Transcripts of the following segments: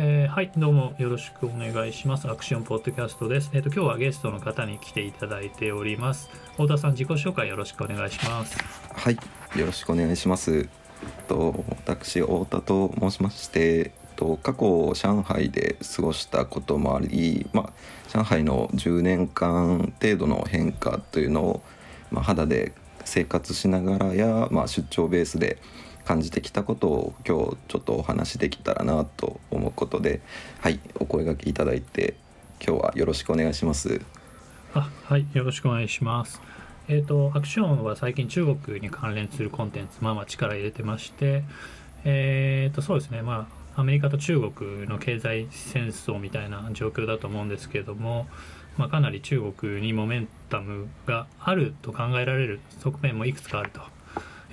えー、はい、どうもよろしくお願いします。アクションポッドキャストです。えっ、ー、と今日はゲストの方に来ていただいております。太田さん自己紹介よろしくお願いします。はい、よろしくお願いします。と私太田と申しまして、と過去上海で過ごしたこともあり、まあ上海の10年間程度の変化というのをまあ肌で生活しながらやまあ出張ベースで感じてきたことを今日ちょっとお話できたらなと思うことではいお声がけいただいて今日はよろしくお願いします。あはいよろしくお願いします。えっ、ー、とアクションは最近中国に関連するコンテンツまあまあ力入れてましてえっ、ー、とそうですねまあアメリカと中国の経済戦争みたいな状況だと思うんですけれども、まあ、かなり中国にモメンタムがあると考えられる側面もいくつかあると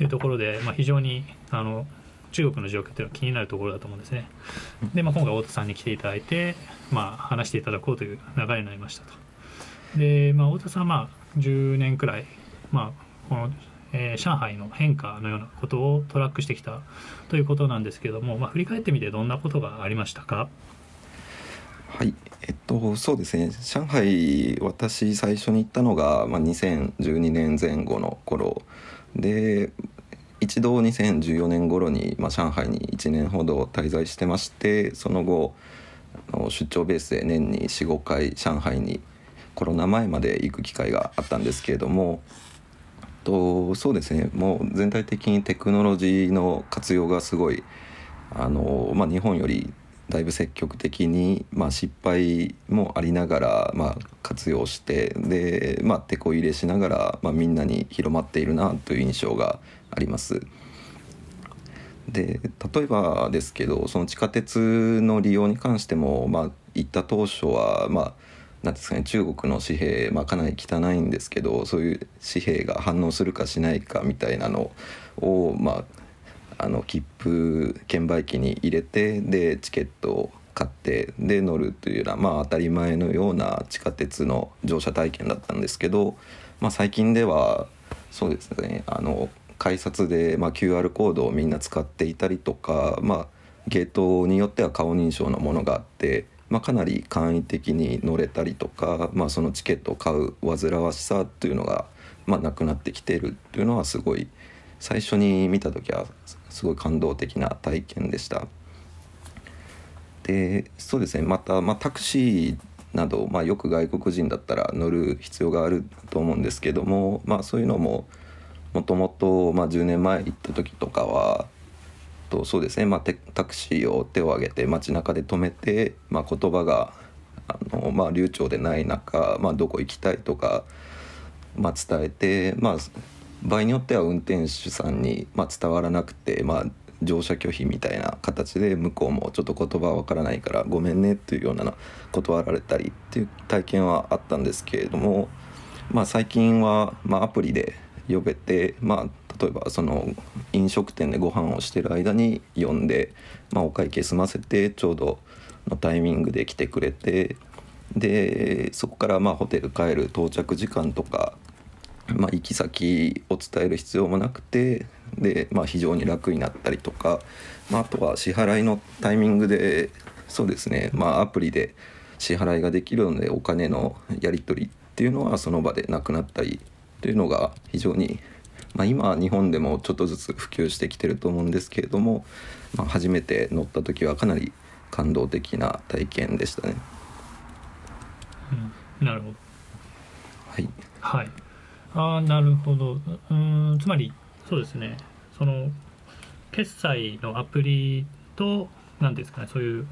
いうところで、まあ、非常にあの中国の状況というのは気になるところだと思うんですね。で、まあ、今回太田さんに来ていただいて、まあ、話していただこうという流れになりましたと。で、まあ、太田さんはまあ10年くらい、まあ、この、えー、上海の変化のようなことをトラックしてきたということなんですけども、まあ、振り返ってみてどんなことがありましたか？はいえっとそうですね上海私最初に行ったのが、まあ、2012年前後の頃で一度2014年頃に、まあ、上海に1年ほど滞在してましてその後出張ベースで年に45回上海にコロナ前まで行く機会があったんですけれどもとそうですねもう全体的にテクノロジーの活用がすごいあの、まあ、日本よりだいぶ積極的に、まあ、失敗もありながら、まあ、活用してで、まあ、手こ入れしながら、まあ、みんなに広まっているなという印象があります。で例えばですけどその地下鉄の利用に関しても、まあ、行った当初は、まあ、なんですかね中国の紙幣、まあ、かなり汚いんですけどそういう紙幣が反応するかしないかみたいなのを、まあ、あの切符券売機に入れてでチケットを買ってで乗るというような、まあ、当たり前のような地下鉄の乗車体験だったんですけど、まあ、最近ではそうですねあの改札で、まあ、QR コードをみんな使っていたりとか、まあ、ゲートによっては顔認証のものがあって、まあ、かなり簡易的に乗れたりとか、まあ、そのチケットを買う煩わしさというのが、まあ、なくなってきているというのはすごい最初に見た時はすごい感動的な体験でした。でそうですねまた、まあ、タクシーなど、まあ、よく外国人だったら乗る必要があると思うんですけども、まあ、そういうのももともと10年前行った時とかはとそうですね、まあ、タクシーを手を挙げて街中で止めて、まあ、言葉があの、まあ、流暢でない中、まあ、どこ行きたいとか、まあ、伝えて、まあ、場合によっては運転手さんに、まあ、伝わらなくて、まあ、乗車拒否みたいな形で向こうもちょっと言葉わからないからごめんねっていうような断られたりっていう体験はあったんですけれども、まあ、最近は、ま、アプリで呼べて、まあ、例えばその飲食店でご飯をしてる間に呼んで、まあ、お会計済ませてちょうどのタイミングで来てくれてでそこからまあホテル帰る到着時間とかまあ、行き先を伝える必要もなくてで、まあ、非常に楽になったりとか、まあ、あとは支払いのタイミングでそうですね、まあ、アプリで支払いができるのでお金のやり取りっていうのはその場でなくなったりというのが非常に、まあ、今日本でもちょっとずつ普及してきてると思うんですけれども、まあ、初めて乗った時はかなり感動的な体験でしたね。うん、なるほど。はい。はい。ああなるほど。うんつまりそうですね。その決済のアプリと何ですかねそういう、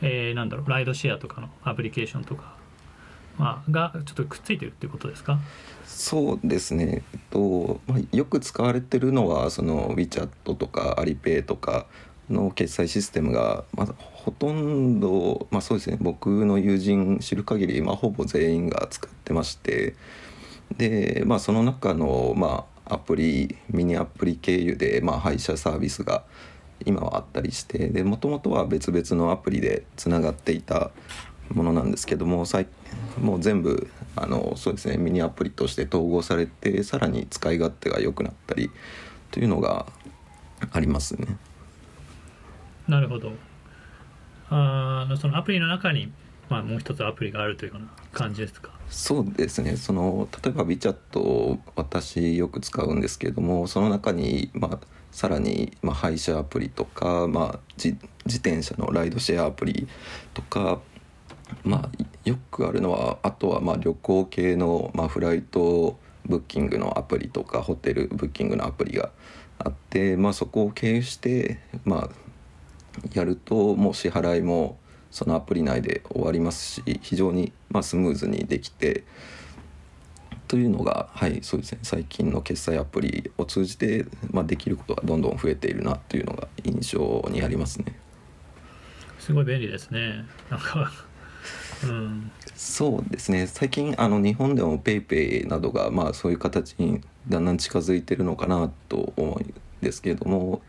えー、なんだろうライドシェアとかのアプリケーションとか、まあ、がちょっとくっついてるっていうことですか？そうですね、とまあ、よく使われてるのはその WeChat とかアリペイとかの決済システムが、まあ、ほとんど、まあ、そうですね。僕の友人知る限り、まあ、ほぼ全員が使ってましてで、まあ、その中の、まあ、アプリミニアプリ経由で、まあ、配車サービスが今はあったりしてもともとは別々のアプリでつながっていたものなんですけどももう全部あのそうですねミニアプリとして統合されてさらに使い勝手が良くなったりというのがありますね。なるほどあのそのアプリの中に、まあ、もう一つアプリがあるというような感じですか？そうですね。その例えば WeChat を私よく使うんですけれどもその中に、まあ、さらに、まあ、配車アプリとか、まあ、自自転車のライドシェアアプリとか、まあ、よくあるのはあとはまあ旅行系の、まあ、フライトブッキングのアプリとかホテルブッキングのアプリがあって、まあ、そこを経由して、まあ、やるともう支払いもそのアプリ内で終わりますし非常にまあスムーズにできてというのがはいそうですね。最近の決済アプリを通じて、まあ、できることがどんどん増えているなというのが印象にありますね。すごい便利ですね。なんかうん。そうですね。最近あの日本でも PayPay などがまあそういう形にだんだん近づいてるのかなと思うんですけれども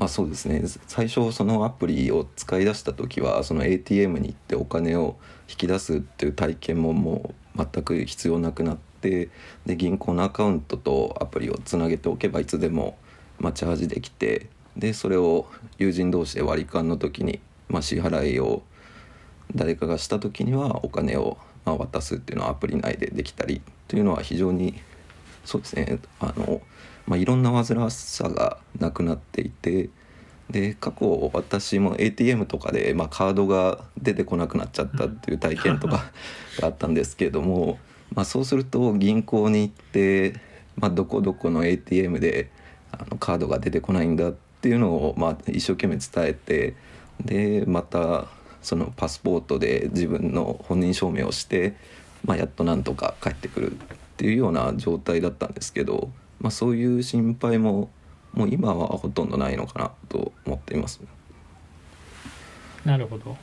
まあそうですね。最初そのアプリを使い出した時はその ATM に行ってお金を引き出すっていう体験ももう全く必要なくなってで銀行のアカウントとアプリをつなげておけばいつでもまあチャージできてでそれを友人同士で割り勘の時にまあ支払いを誰かがした時にはお金をま渡すっていうのはアプリ内でできたりというのは非常にそうですね。あの、まあ、いろんな煩わしさがなくなっていてで過去私も ATM とかで、まあ、カードが出てこなくなっちゃったっていう体験とか があったんですけれども、まあ、そうすると銀行に行って、まあ、どこどこの ATM であのカードが出てこないんだっていうのを、まあ、一生懸命伝えてでまたそのパスポートで自分の本人証明をして、まあ、やっとなんとか帰ってくるっていうような状態だったんですけど、まあ、そういう心配ももう今はほとんどないのかなと思っています。なるほど。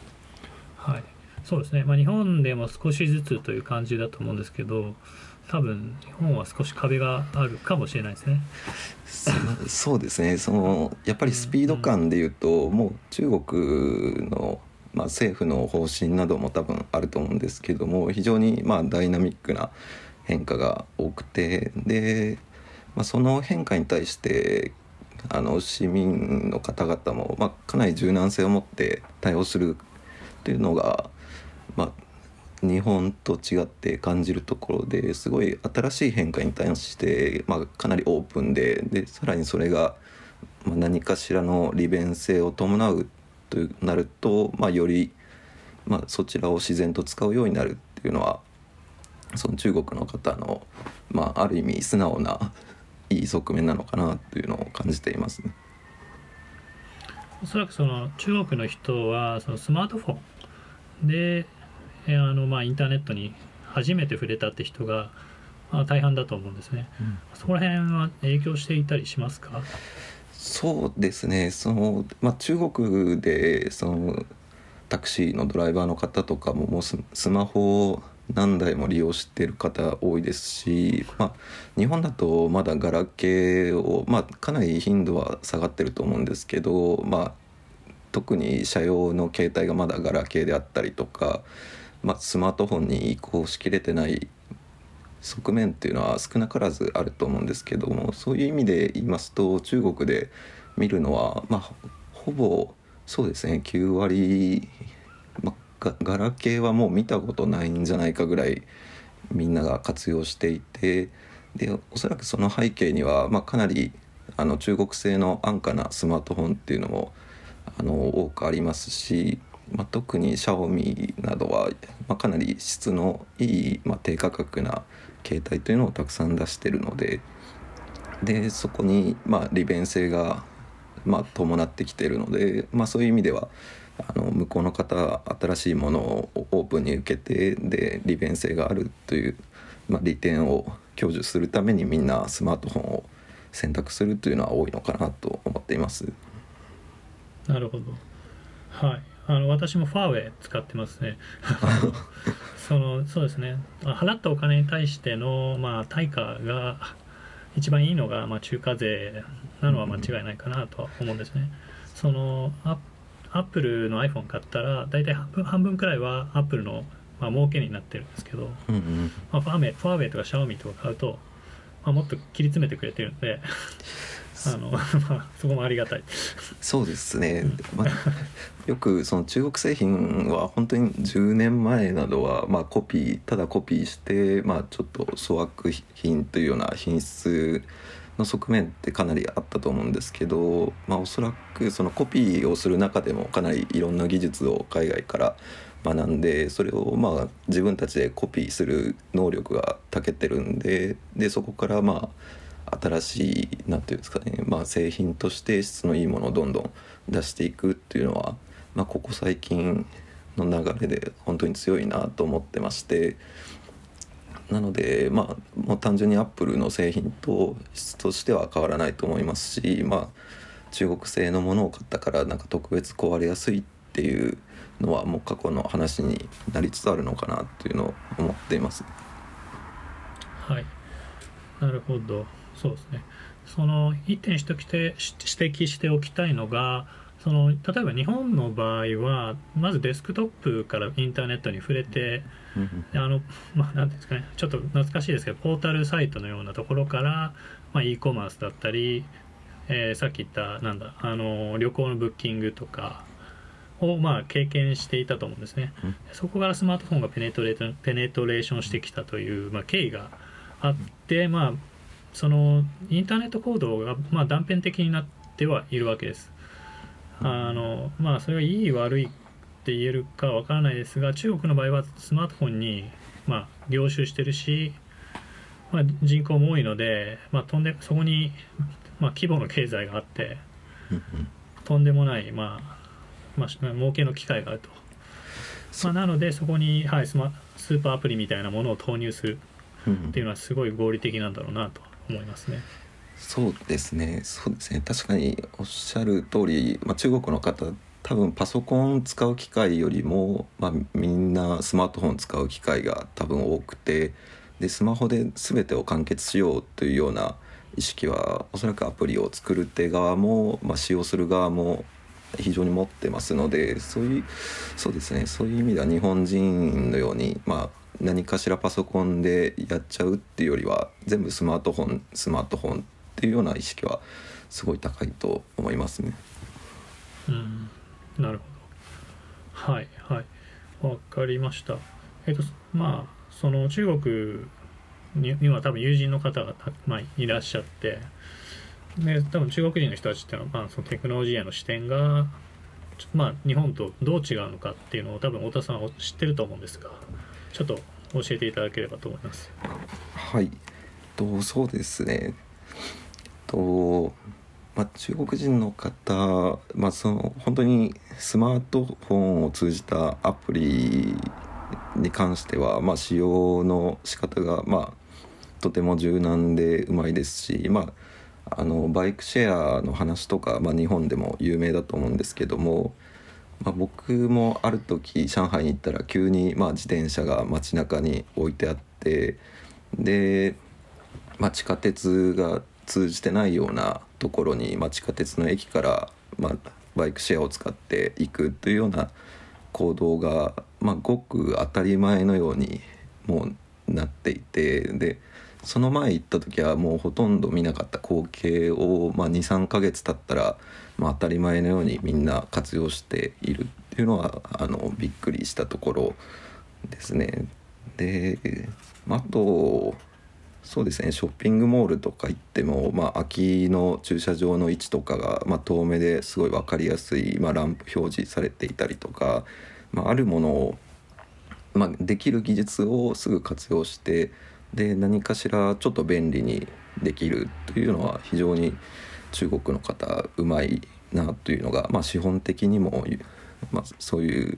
はい。そうですね、まあ、日本でも少しずつという感じだと思うんですけど多分日本は少し壁があるかもしれないですね。そ そうですね。そのやっぱりスピード感でいうと、もう中国の、まあ、政府の方針なども多分あると思うんですけども非常にまあダイナミックな変化が多くてで、まあ、その変化に対してあの市民の方々も、まあ、かなり柔軟性を持って対応するというのが、まあ、日本と違って感じるところですごい新しい変化に対して、まあ、かなりオープンででさらにそれが、何かしらの利便性を伴うとなると、まあ、より、まあ、そちらを自然と使うようになるっていうのはその中国の方の、まあ、ある意味素直ないい側面なのかなというのを感じていますね。おそらくその中国の人はそのスマートフォンでえーあのまあインターネットに初めて触れたって人が、まあ、大半だと思うんですね。そこら辺は影響していたりしますか？そうですねその、まあ、中国でそのタクシーのドライバーの方とかももうススマホを何台も利用してる方多いですし、まあ、日本だとまだガラケーを、まあ、かなり頻度は下がってると思うんですけど、まあ、特に車用の携帯がまだガラケーであったりとか、まあ、スマートフォンに移行しきれてない側面っていうのは少なからずあると思うんですけどもそういう意味で言いますと中国で見るのはまあほぼそうですね9割、ガラケーはもう見たことないんじゃないかぐらいみんなが活用していてでおそらくその背景には、まあ、かなりあの中国製の安価なスマートフォンっていうのもあの多くありますし、まあ、特にシャオミなどは、まあ、かなり質のいい、まあ、低価格な携帯というのをたくさん出してるのででそこに、ま、利便性が、ま、伴ってきてるので、ま、そういう意味ではあの向こうの方は新しいものをオープンに受けてで利便性があるという、まあ、利点を享受するためにみんなスマートフォンを選択するというのは多いのかなと思っています。なるほど。はい。あの私もファーウェイ使ってますね。そのそうですね。払ったお金に対しての、まあ、対価が一番いいのが、まあ、中華税なのは間違いないかなとは思うんですね。そのアアップルの iPhone 買ったら大体半分半分くらいはアップルの、まあ儲けになってるんですけど、うんうん。まあ、ファーウェイファーウェイとかシャオミとか買うと、まあ、もっと切り詰めてくれてるんで あのまあそこもありがたい。そうですね、まあ、よくその中国製品は本当に10年前などはまあコピーただコピーしてまあちょっと粗悪品というような品質の側面ってかなりあったと思うんですけど、まあ、おそらくそのコピーをする中でもかなりいろんな技術を海外から学んでそれをまあ自分たちでコピーする能力が長けてるんででそこからまあ新しい何て言うんですかね、まあ、製品として質のいいものをどんどん出していくっていうのは、まあ、ここ最近の流れで本当に強いなと思ってましてなのでまあもう単純にアップルの製品と質としては変わらないと思いますしまあ中国製のものを買ったからなんか特別壊れやすいっていうのはもう過去の話になりつつあるのかなっていうのを思っています。はいなるほどそうですねその一点指摘しておきたいのがその例えば日本の場合はまずデスクトップからインターネットに触れてあのまあですかねちょっと懐かしいですけどポータルサイトのようなところから、まあ、e コマースだったり、えー、さっき言ったなんだあの旅行のブッキングとかをまあ経験していたと思うんですね、そこからスマートフォンがペネトレーペネトレーションしてきたという、まあ、経緯があって、まあ、そのインターネット行動がまあ断片的になってはいるわけです。あのまあそれがいい悪いって言えるかわからないですが中国の場合はスマートフォンにまあ凝集してるし、まあ、人口も多いので、まあ、飛んでそこに、まあ、規模の経済があってとんでもないまあまあ、儲けの機会があると、まあ、なのでそこに、はい、スマスーパーアプリみたいなものを投入するっていうのはすごい合理的なんだろうなと思いますね。そうですね。そうですね。確かにおっしゃる通り、まあ、中国の方多分パソコン使う機会よりも、まあ、みんなスマートフォン使う機会が多分多くてでスマホで全てを完結しようというような意識はおそらくアプリを作る手側も、まあ、使用する側も非常に持ってますのでそういうそうですね。そういう意味では日本人のようにまあ何かしらパソコンでやっちゃうっていうよりは全部スマートフォンスマートフォンっていうような意識はすごい高いと思いますね。うん。なるほど。はいはい。わかりました。えっとまあその中国にには多分友人の方がまあ、いらっしゃってで多分中国人の人たちっていうのは、まあ、そのテクノロジーへの視点が、まあ、日本とどう違うのかっていうのを多分太田さんは知ってると思うんですがちょっと教えていただければと思います。はい。とそうですねと、まあ、中国人の方、まあ、その本当にスマートフォンを通じたアプリに関しては、まあ、使用の仕方がまあとても柔軟でうまいですし、まあ、あのバイクシェアの話とか、ま、日本でも有名だと思うんですけども、ま、僕もある時上海に行ったら急にまあ自転車が街中に置いてあってで、ま、地下鉄が通じてないようなところに、まあ、地下鉄の駅から、まあ、バイクシェアを使っていくというような行動が、まあ、ごく当たり前のようにもうなっていてでその前行った時はもうほとんど見なかった光景を、まあ、23ヶ月経ったら、まあ、当たり前のようにみんな活用しているっていうのはあのびっくりしたところですね。であとそうですね。ショッピングモールとか行っても、まあ、空きの駐車場の位置とかが、まあ、遠目ですごい分かりやすい、まあ、ランプ表示されていたりとか、まあ、あるものを、まあ、できる技術をすぐ活用してで何かしらちょっと便利にできるというのは非常に中国の方うまいなというのが、まあ、資本的にも、まあ、そういう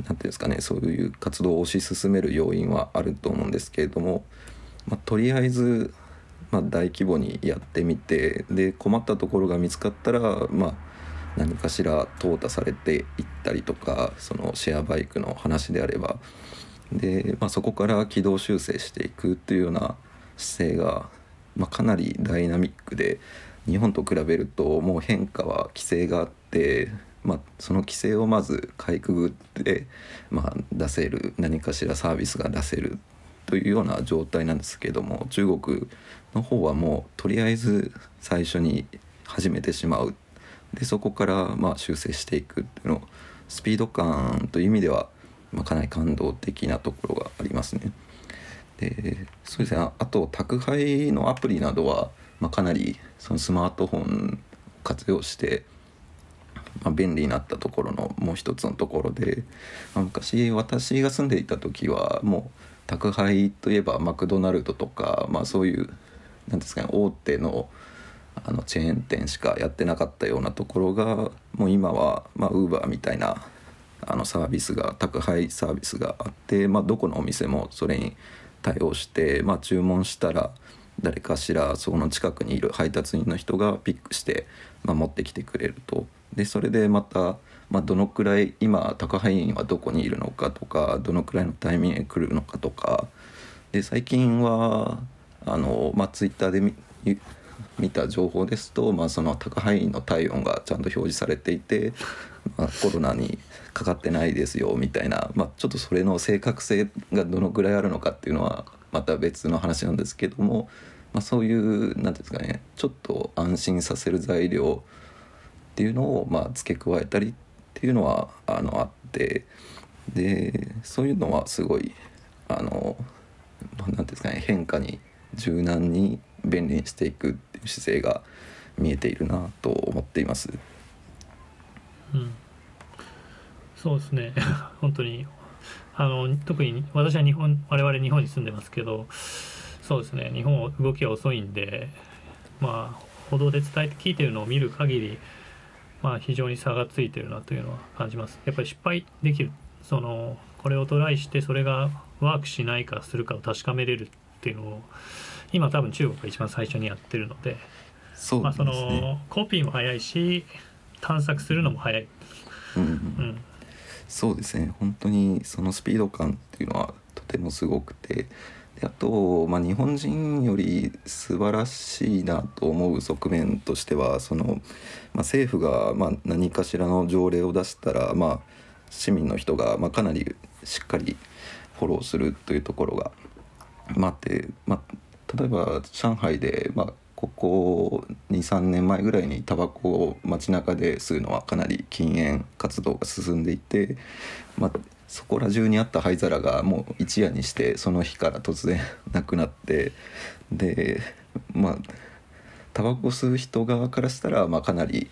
何ていうんですかねそういう活動を推し進める要因はあると思うんですけれども、まあ、とりあえず、まあ、大規模にやってみてで困ったところが見つかったら、まあ、何かしら淘汰されていったりとかそのシェアバイクの話であれば。で、まあ、そこから軌道修正していくっていうような姿勢が、まあ、かなりダイナミックで日本と比べるともう変化は規制があって、まあ、その規制をまずかいくぐって、まあ、出せる何かしらサービスが出せるというような状態なんですけども中国の方はもうとりあえず最初に始めてしまうでそこからまあ修正していくっていうのスピード感という意味では、まあ、かなり感動的なところがありますね。でそうですねあと宅配のアプリなどは、まあ、かなりそのスマートフォン活用してまあ、便利になったところのもう一つのところで、まあ、昔私が住んでいた時はもう宅配といえばマクドナルドとか、まあ、そういうなんですかね大手のあのチェーン店しかやってなかったようなところがもう今はウーバーみたいなあのサービスが宅配サービスがあって、まあ、どこのお店もそれに対応して、まあ、注文したら誰かしらその近くにいる配達員の人がピックして、まあ、持ってきてくれると。でそれでまた、まあ、どのくらい今宅配員はどこにいるのかとかどのくらいのタイミングで来るのかとか。で最近はあの、まあ、ツイッターで見見た情報ですと、まあ、その宅配員の体温がちゃんと表示されていて、まあ、コロナにかかってないですよみたいな、まあ、ちょっとそれの正確性がどのくらいあるのかっていうのはまた別の話なんですけども、まあ、そういう何ですかねちょっと安心させる材料っていうのをまあ付け加えたりっていうのはあのあってでそういうのはすごいあの何ていうんですかね変化に柔軟に便利にしていくっていう姿勢が見えているなと思っています。うん、そうですね。本当に。あの特に私は日本我々日本に住んでますけどそうですね。日本動きが遅いんでまあ報道で伝えて聞いてるのを見る限りまあ、非常に差がついてるなというのは感じます。やっぱり失敗できる。そのこれをトライしてそれがワークしないかするかを確かめれるっていうのを今多分中国が一番最初にやってるのでそう、ね、まあ、そのコピーも早いし探索するのも早い。うん、うん、そうですね。本当にそのスピード感っていうのはとてもすごくてあと、まあ、日本人より素晴らしいなと思う側面としてはその、まあ、政府がま何かしらの条例を出したら、まあ、市民の人がまかなりしっかりフォローするというところが、まあ、って、まあ、例えば上海で、まあ、ここ23年前ぐらいにタバコを街中で吸うのはかなり禁煙活動が進んでいて、まあ、そこら中にあった灰皿がもう一夜にしてその日から突然なくなってでまあタバコ吸う人側からしたら、まあ、かなり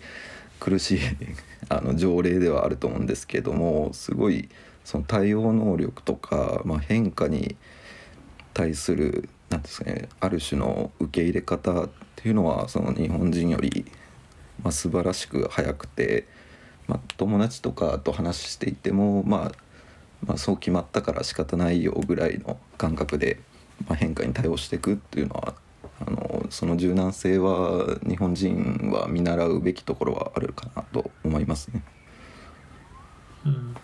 苦しい あの条例ではあると思うんですけどもすごいその対応能力とか、まあ、変化に対するなんですかねある種の受け入れ方っていうのはその日本人より、まあ、素晴らしく早くて、まあ、友達とかと話していてもまあまあ、そう決まったから仕方ないよぐらいの感覚で、まあ、変化に対応していくっていうのはあのその柔軟性は日本人は見習うべきところはあるかなと思いますね。うん、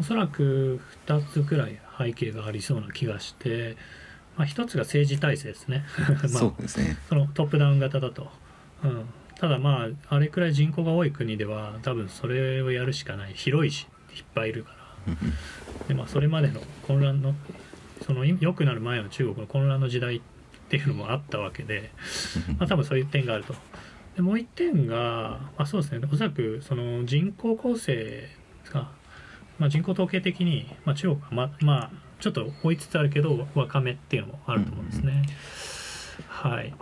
おそらく2つくらい背景がありそうな気がして、まあ、1つが政治体制ですね。まあ、そうですね。そのトップダウン型だと、うん、ただまああれくらい人口が多い国では多分それをやるしかない。広いしいっぱいいるからでまあ、それまでの混乱のその良くなる前の中国の混乱の時代っていうのもあったわけで、まあ、多分そういう点があると。でもう一点が、まあ、そうですね。おそらくその人口構成が、まあ、人口統計的に、まあ、中国はままあちょっと追いつつあるけど若めっていうのもあると思うんですね。はい、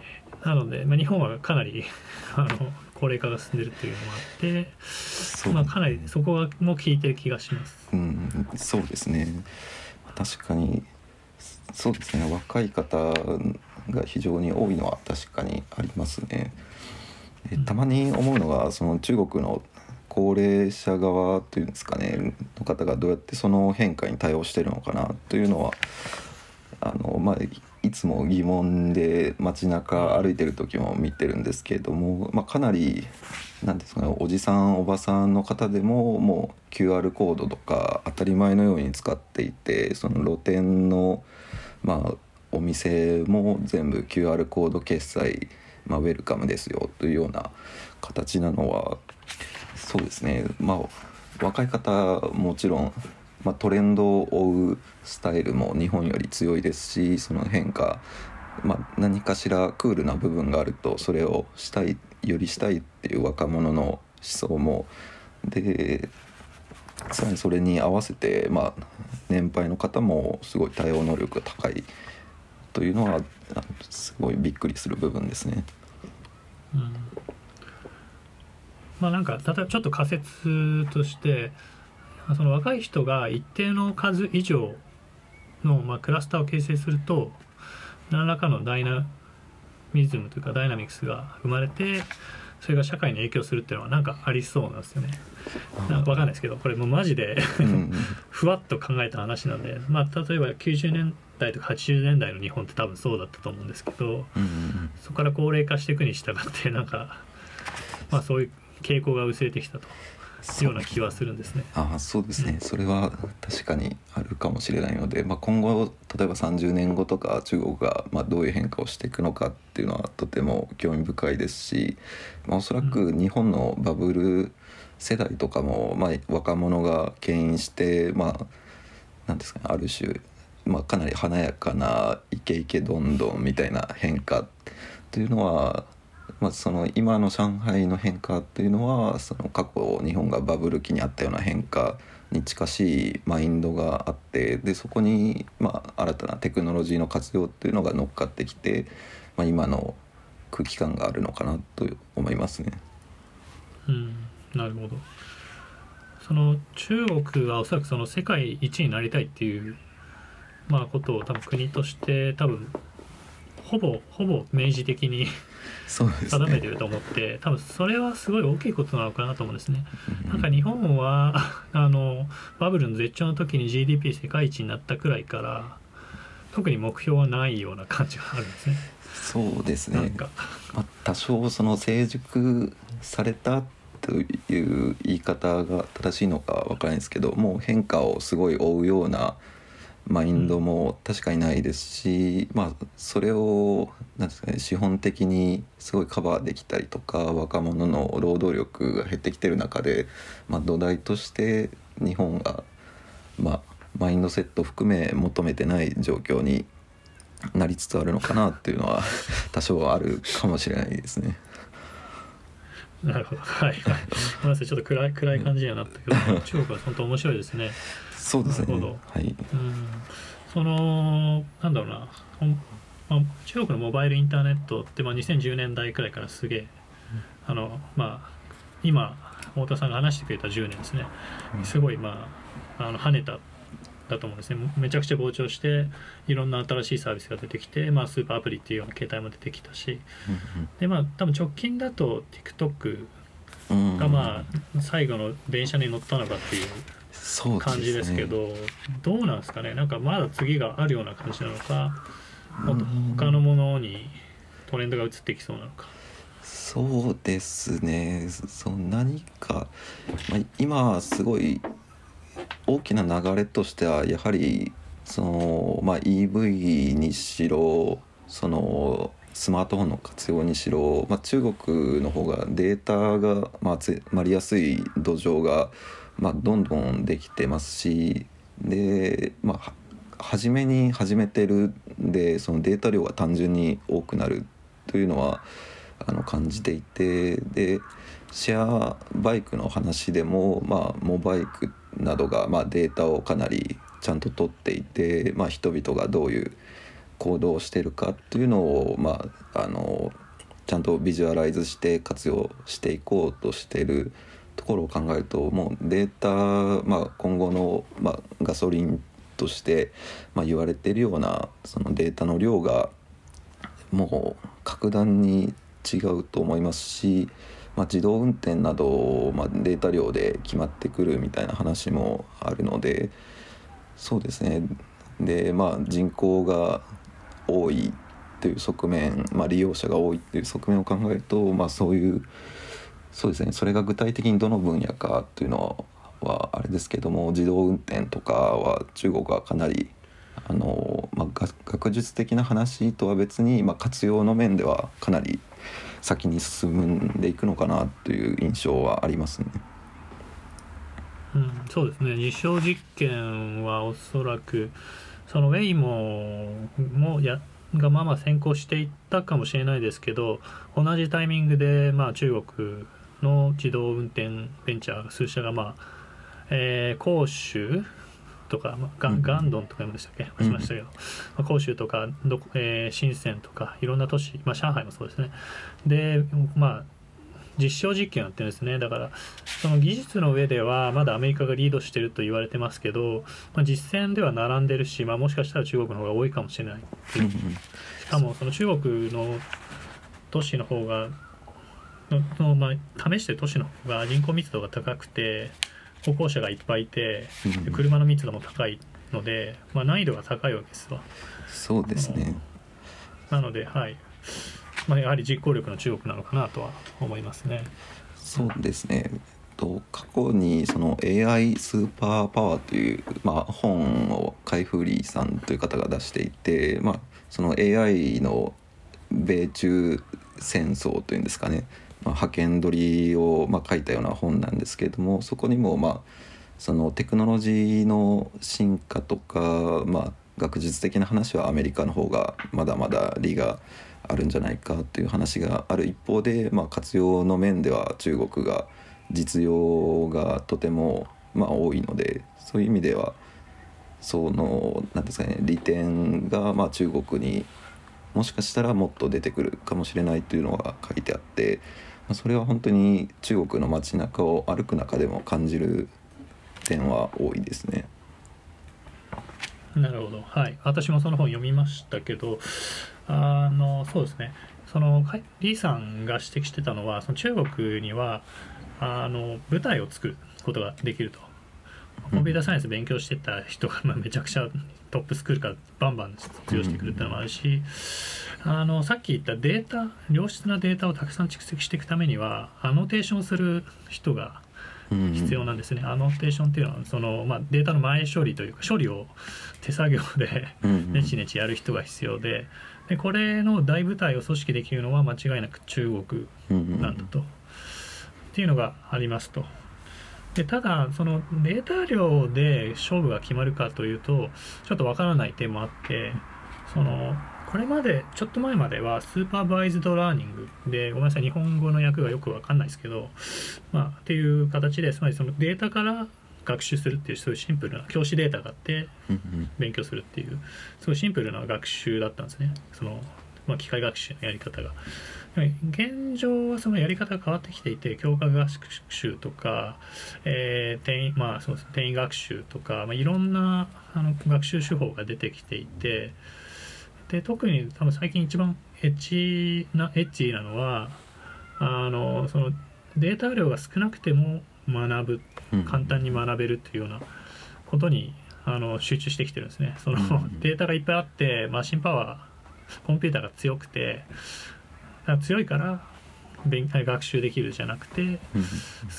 なので、まあ、日本はかなりあの高齢化が進んでるっていうのもあってまあ、かなりそこも効いてる気がします。うん、そうですね確かにそうですね若い方が非常に多いのは確かにありますね。たまに思うのがその中国の高齢者側というんですかねの方がどうやってその変化に対応してるのかなというのはあのまあいつも疑問で街中歩いてる時も見てるんですけれども、まあ、かなり何ですかねおじさんおばさんの方でももう QR コードとか当たり前のように使っていてその露店のまあお店も全部 QR コード決済、まあ、ウェルカムですよというような形なのはそうですね。まあ若い方もちろんまあ、トレンドを追うスタイルも日本より強いですしその変化、まあ、何かしらクールな部分があるとそれをしたいよりしたいっていう若者の思想もでさらにそれに合わせて、まあ、年配の方もすごい対応能力が高いというのはすごいびっくりする部分ですね。うんまあなんか例えばちょっと仮説としてその若い人が一定の数以上の、まあ、クラスターを形成すると何らかのダイナミズムというかダイナミクスが生まれてそれが社会に影響するっていうのはなんかありそうなんですよね。なんか分かんないですけどこれもうマジで ふわっと考えた話なんで、まあ、例えば90年代とか80年代の日本って多分そうだったと思うんですけど、そこから高齢化していくに従ってなんか、まあ、そういう傾向が薄れてきたと。ような気はするんですね。あそうですね、うん、それは確かにあるかもしれないので、まあ、今後例えば30年後とか中国がまあどういう変化をしていくのかっていうのはとても興味深いですし、まあ、おそらく日本のバブル世代とかも、まあ、若者が牽引してまあなんですかねある種、まあ、かなり華やかなイケイケどんどんみたいな変化というのはまあ、その今の上海の変化っていうのはその過去日本がバブル期にあったような変化に近しいマインドがあってでそこにまあ新たなテクノロジーの活用っていうのが乗っかってきて、まあ、今の空気感があるのかなと思いますね。うんなるほどその中国はおそらくその世界一になりたいっていう、まあ、ことを多分国として多分ほぼほぼ明示的に定めてると思って、ね、多分それはすごい大きいことなのかなと思うんですね。なんか日本は あのバブルの絶頂の時に GDP 世界一になったくらいから特に目標はないような感じがあるんですね。そうですね。まあ、多少その成熟されたという言い方が正しいのかわからないですけどもう変化をすごい追うようなマインドも確かにないですし、まあそれをなんですかね資本的にすごいカバーできたりとか若者の労働力が減ってきてる中で、まあ、土台として日本が、まあ、マインドセット含め求めてない状況になりつつあるのかなっていうのは 多少あるかもしれないですね。なるほどはいはいごめんなさいちょっと暗い暗い感じにはなったけど中国は本当面白いですね。そうですね。はい。うん、そのなんだろうな、まあ、中国のモバイルインターネットって、まあ、2010年代くらいからすげえ、あのまあ今太田さんが話してくれた10年ですね。すごいまああの跳ねただと思うんですね。めちゃくちゃ膨張していろんな新しいサービスが出てきて、まあ、スーパーアプリっていうような携帯も出てきたし、でまあ多分直近だと TikTok がまあ最後の電車に乗ったのかっていう感じですけど、ね、どうなんですかね？なんかまだ次があるような感じなのかもっと他のものにトレンドが移ってきそうなのか。そうですね。そ何か、まあ、今すごい大きな流れとしてはやはりその、まあ、EV にしろそのスマートフォンの活用にしろ、まあ、中国の方がデータが、まあ、集まりやすい土壌がまあ、どんどんできてますしで、まあ、初めに始めてるんでそのデータ量が単純に多くなるというのはあの感じていてでシェアバイクの話でも、まあ、モバイクなどが、まあ、データをかなりちゃんと取っていて、まあ、人々がどういう行動をしてるかっていうのを、まあ、あのちゃんとビジュアライズして活用していこうとしてるところを考えるともうデータ、まあ、今後の、まあ、ガソリンとして、まあ、言われているようなそのデータの量がもう格段に違うと思いますし、まあ、自動運転など、まあ、データ量で決まってくるみたいな話もあるのでそうですね。でまあ人口が多いという側面、まあ、利用者が多いっていう側面を考えると、まあ、そういうそうですねそれが具体的にどの分野かというのはあれですけども自動運転とかは中国はかなりあの、まあ、学術的な話とは別に、まあ、活用の面ではかなり先に進んでいくのかなという印象はありますね。うん、そうですね実証実験はおそらくそのウェイモもやがまあまあ先行していったかもしれないですけど同じタイミングでまあ中国の自動運転ベンチャー数社がまあ、えー、広州とか、まあ、ガンガンドンとか言いましたっけ、しましたけど、まあ、広州とかど、えー、深センとかいろんな都市、まあ、上海もそうですね。でまあ実証実験をやってるんですね。だからその技術の上ではまだアメリカがリードしてると言われてますけど、まあ、実戦では並んでるし、まあ、もしかしたら中国の方が多いかもしれないしかもその中国の都市の方がのの、まあ、試してる都市の方が人口密度が高くて歩行者がいっぱいいてで車の密度も高いので、まあ、難易度が高いわけですわ。そうですね。なのではい。まあ、やはり実行力の中国なのかなとは思いますね。そうですね。と過去にその AI スーパーパワーという、まあ、本をカイフーリーさんという方が出していて、まあ、その AI の米中戦争というんですかね、まあ、派遣取りをまあ書いたような本なんですけれどもそこにもまあそのテクノロジーの進化とか、まあ、学術的な話はアメリカの方がまだまだ利があるんじゃないかという話がある一方で、まあ、活用の面では中国が実用がとてもまあ多いのでそういう意味ではその何ですかね利点がまあ中国にもしかしたらもっと出てくるかもしれないというのが書いてあってまそれは本当に中国の街中を歩く中でも感じる点は多いですね。なるほど。はい。私もその本読みましたけどあのそうですね。そのリーさんが指摘してたのはその中国にはあの舞台を作ることができると。コンピューターサイエンス勉強してた人が、まあ、めちゃくちゃトップスクールからバンバン卒業してくるっていうのもあるし、あのさっき言ったデータ良質なデータをたくさん蓄積していくためにはアノテーションする人が必要なんですね、アノテーションっていうのはその、まあ、データの前処理というか処理を手作業でネチネチやる人が必要ででこれの大部隊を組織できるのは間違いなく中国なんだと、っていうのがありますと。でただそのデータ量で勝負が決まるかというとちょっとわからない点もあってそのこれまでちょっと前までは supervised learning でごめんなさい日本語の訳がよくわかんないですけど、まあ、っていう形でつまりそのデータから学習するっていうそういうシンプルな教師データがあって勉強するっていうすごいシンプルな学習だったんですねその、まあ、機械学習のやり方が。現状はそのやり方が変わってきていて強化学習とか、えー転まあ、そうです。転移学習とか、まあ、いろんなあの学習手法が出てきていてで特に多分最近一番エッチなエッチなのはあのそのデータ量が少なくても学ぶ簡単に学べるっていうようなことにあの集中してきてるんですね。その、データがいっぱいあってマシンパワーコンピューターが強くて強いから勉学習できるじゃなくて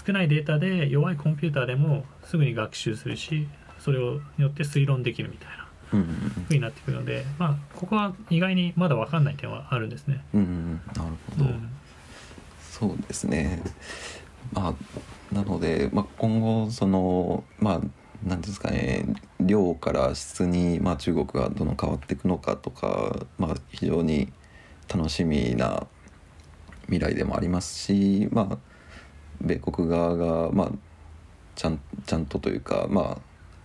少ないデータで弱いコンピューターでもすぐに学習するしそれをによって推論できるみたいなふうになってくるので、まあ、ここは意外にまだ分かんない点はあるんですね。うん、なるほど、うん、そうですね。まあ、なので、まあ、今後そのまあ何ですかね量から質に、まあ、中国がどの変わっていくのかとか、まあ、非常に楽しみな未来でもありますし、まあ、米国側が、まあ、ちゃんちゃんとというか、まあ、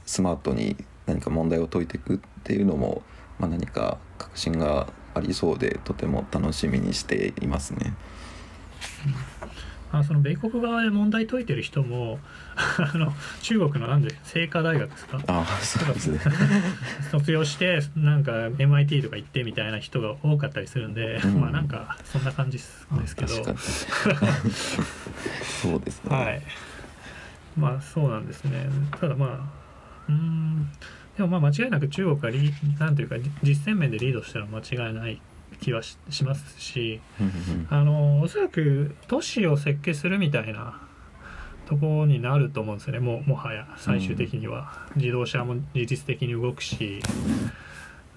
スマートに何か問題を解いていくっていうのも、まあ、何か確信がありそうでとても楽しみにしていますね。あその米国側で問題解いてる人も あの中国のなんで清華大学ですか？あそうですね。卒業してなんか MIT とか行ってみたいな人が多かったりするんで、うん、まあなんかそんな感じですけど。そうですね。はい。まあそうなんですね。ただまあうん。でもまあ間違いなく中国がリなんというか実践面でリードしてるのは間違いない気はしますしあのおそらく都市を設計するみたいなところになると思うんですよね。ももはや最終的には、自動車も事実的に動くし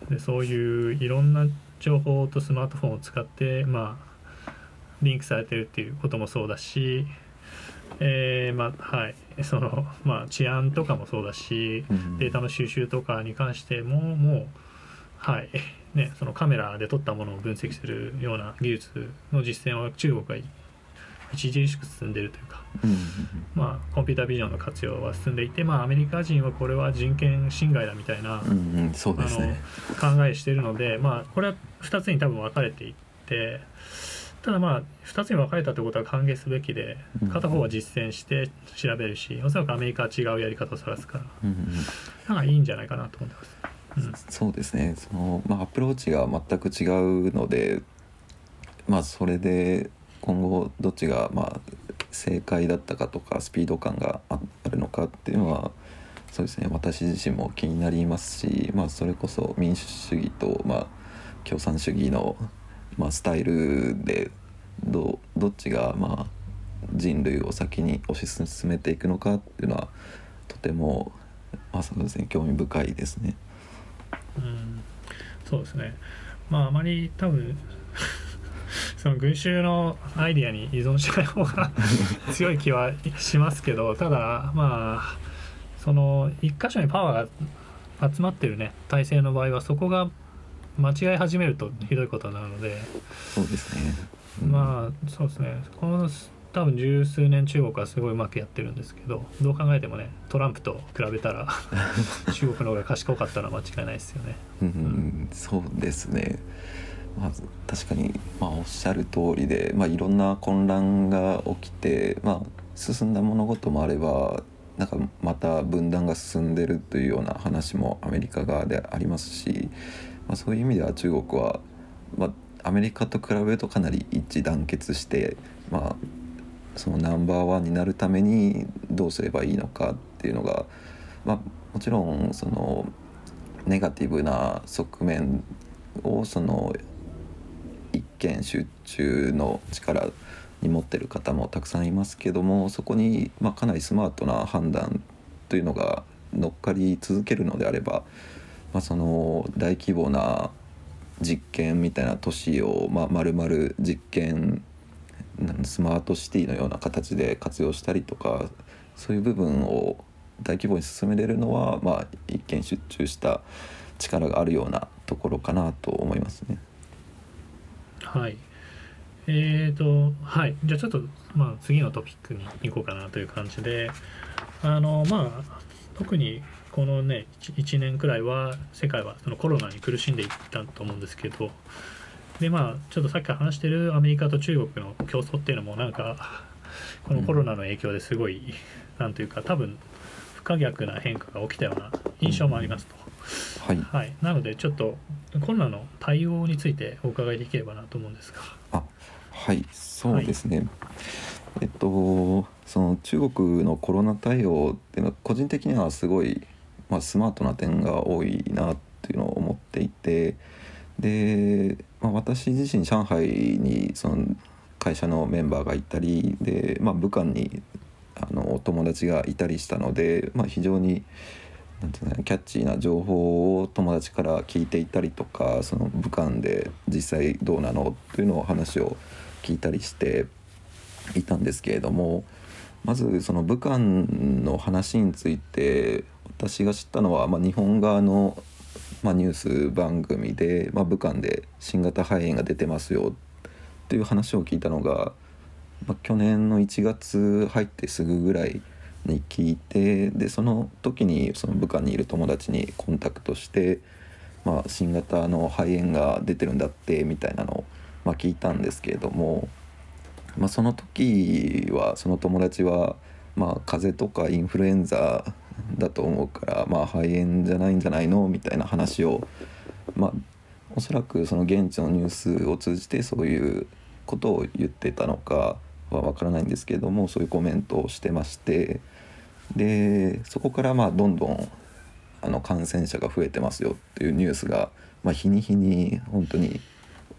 でそういういろんな情報とスマートフォンを使ってまあリンクされてるっていうこともそうだしえーまあはい。そのまあ、治安とかもそうだし、うん。データの収集とかに関してももう、はいね、そのカメラで撮ったものを分析するような技術の実践は中国が著しく進んでいるというか、まあ、コンピュータービジョンの活用は進んでいて、まあ、アメリカ人はこれは人権侵害だみたいな、うんうんうんそうですね。あの考えしているので、まあ、これは2つに多分分かれていってただまあ2つに分かれたということは歓迎すべきでうん。片方は実践して調べるしおそらくアメリカは違うやり方を探すからうんうん。なんかいいんじゃないかなと思ってます。そうですね。その、まあ、アプローチが全く違うのでまあそれで今後どっちがま正解だったかとかスピード感があるのかっていうのはそうですね。私自身も気になりますし、まあ、それこそ民主主義と、ま、共産主義の、ま、スタイルでどどっちがま人類を先に推し進めていくのかっていうのはとても、まあそうですね、興味深いですね。うん、そうですね。まああまり多分 その群衆のアイディアに依存しない方が 強い気はしますけどただまあその一箇所にパワーが集まってるね体制の場合はそこが間違い始めるとひどいことになるので、そうですね。うん。まあそうですね。この多分十数年中国はすごいうまくやってるんですけどどう考えてもねトランプと比べたら 中国の方が賢かったのは間違いないですよね。うんうん、そうですね。まあ、確かに、まあ、おっしゃる通りで、まあ、いろんな混乱が起きて、まあ、進んだ物事もあればなんかまた分断が進んでるというような話もアメリカ側でありますし、まあ、そういう意味では中国は、まあ、アメリカと比べるとかなり一致団結して、まあ、そのナンバーワンになるためにどうすればいいのかっていうのが、まあ、もちろんそのネガティブな側面をその一見集中の力に持ってる方もたくさんいますけどもそこにまかなりスマートな判断というのが乗っかり続けるのであれば、まあ、その大規模な実験みたいな都市をまあ丸々実験スマートシティのような形で活用したりとかそういう部分を大規模に進めれるのは、まあ、一見集中した力があるようなところかなと思いますね。はい。えーと、はい。じゃあちょっと、まあ、次のトピックに行こうかなという感じで、あの、まあ、特にこのね、1年くらいは、世界はそのコロナに苦しんでいったと思うんですけど、で、まあ、ちょっとさっき話してるアメリカと中国の競争っていうのも、なんか、このコロナの影響ですごい、なんというか、多分、不可逆な変化が起きたような印象もありますと。はい、はい。なので、ちょっと、コロナの対応についてお伺いできればなと思うんですが。あはいそうですね、えっとその中国のコロナ対応っていうのは個人的にはすごい、まあ、スマートな点が多いなっていうのを思っていてで、まあ、私自身上海にその会社のメンバーがいたりで、まあ、武漢にあのお友達がいたりしたので、まあ、非常になんていうのキャッチーな情報を友達から聞いていたりとかその武漢で実際どうなのっていうのを話を聞いたりしていたんですけれどもまずその武漢の話について私が知ったのは、まあ、日本側の、まあ、ニュース番組で、まあ、武漢で新型肺炎が出てますよっていう話を聞いたのが、まあ、去年の1月入ってすぐぐらいに聞いてでその時にその武漢にいる友達にコンタクトして、まあ、新型の肺炎が出てるんだってみたいなのを、まあ、聞いたんですけれども、まあ、その時はその友達は、まあ、風邪とかインフルエンザだと思うから、まあ、肺炎じゃないんじゃないのみたいな話を、まあ、おそらくその現地のニュースを通じてそういうことを言ってたのかは分からないんですけれどもそういうコメントをしてましてでそこからまあどんどんあの感染者が増えてますよっていうニュースが、まあ、日に日に本当に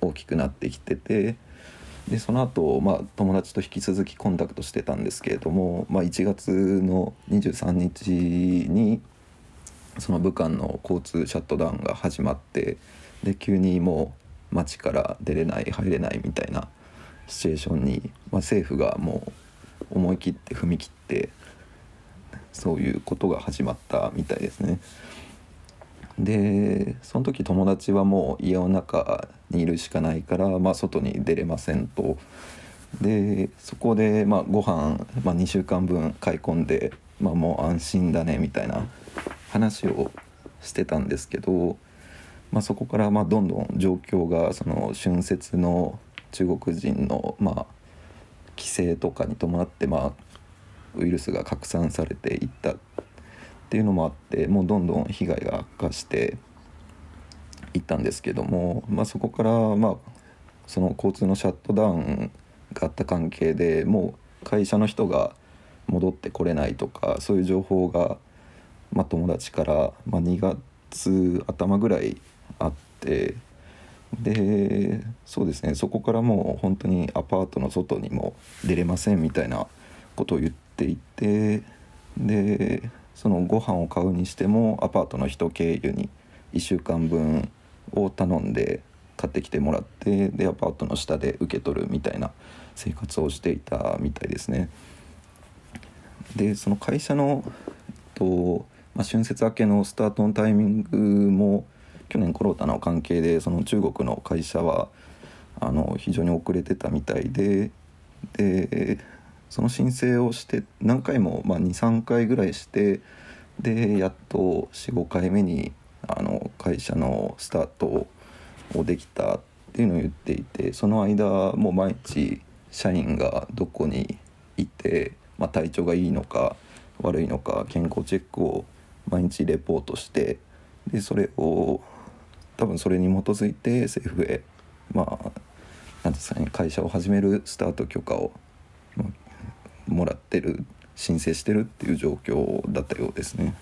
大きくなってきててでその後、まあ友達と引き続きコンタクトしてたんですけれども、まあ、1月の23日にその武漢の交通シャットダウンが始まってで急にもう街から出れない入れないみたいなシチュエーションに、まあ、政府がもう思い切って踏み切ってそういうことが始まったみたいですね。でその時友達はもう家の中にいるしかないから、まあ、外に出れませんと。でそこで、まあ、ご飯、まあ、2週間分買い込んで、まあ、もう安心だねみたいな話をしてたんですけど、まあ、そこからまあどんどん状況がその春節の中国人のまあ規制とかに伴ってまあウイルスが拡散されていったっていうのもあってもうどんどん被害が悪化していったんですけども、まあ、そこからまあその交通のシャットダウンがあった関係でもう会社の人が戻ってこれないとかそういう情報が、まあ、友達から、まあ、2月頭ぐらいあってでそうですねそこからもう本当にアパートの外にも出れませんみたいなことを言っていてでそのご飯を買うにしてもアパートの人経由に1週間分を頼んで買ってきてもらってでアパートの下で受け取るみたいな生活をしていたみたいですね。でその会社のえっと、まあ、春節明けのスタートのタイミングも去年コロナの関係でその中国の会社はあの非常に遅れてたみたいででその申請をして何回も、まあ、23回ぐらいしてでやっと45回目にあの会社のスタートをできたっていうのを言っていてその間もう毎日社員がどこにいて、まあ、体調がいいのか悪いのか健康チェックを毎日レポートしてでそれを多分それに基づいて政府へまあ何ですかね会社を始めるスタート許可を、もらってる申請してるっていう状況だったようですね。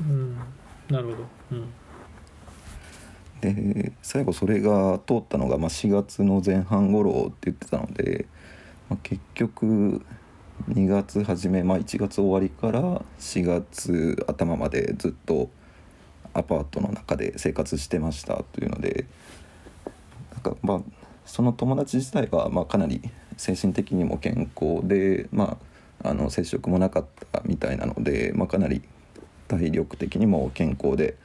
うんなるほど、うんで最後それが通ったのが、まあ、4月の前半頃って言ってたので、まあ、結局2月初め、まあ、1月終わりから4月頭までずっとアパートの中で生活してましたというのでなんかまあその友達自体はまあかなり精神的にも健康で、まあ、あの接触もなかったみたいなので、まあ、かなり体力的にも健康で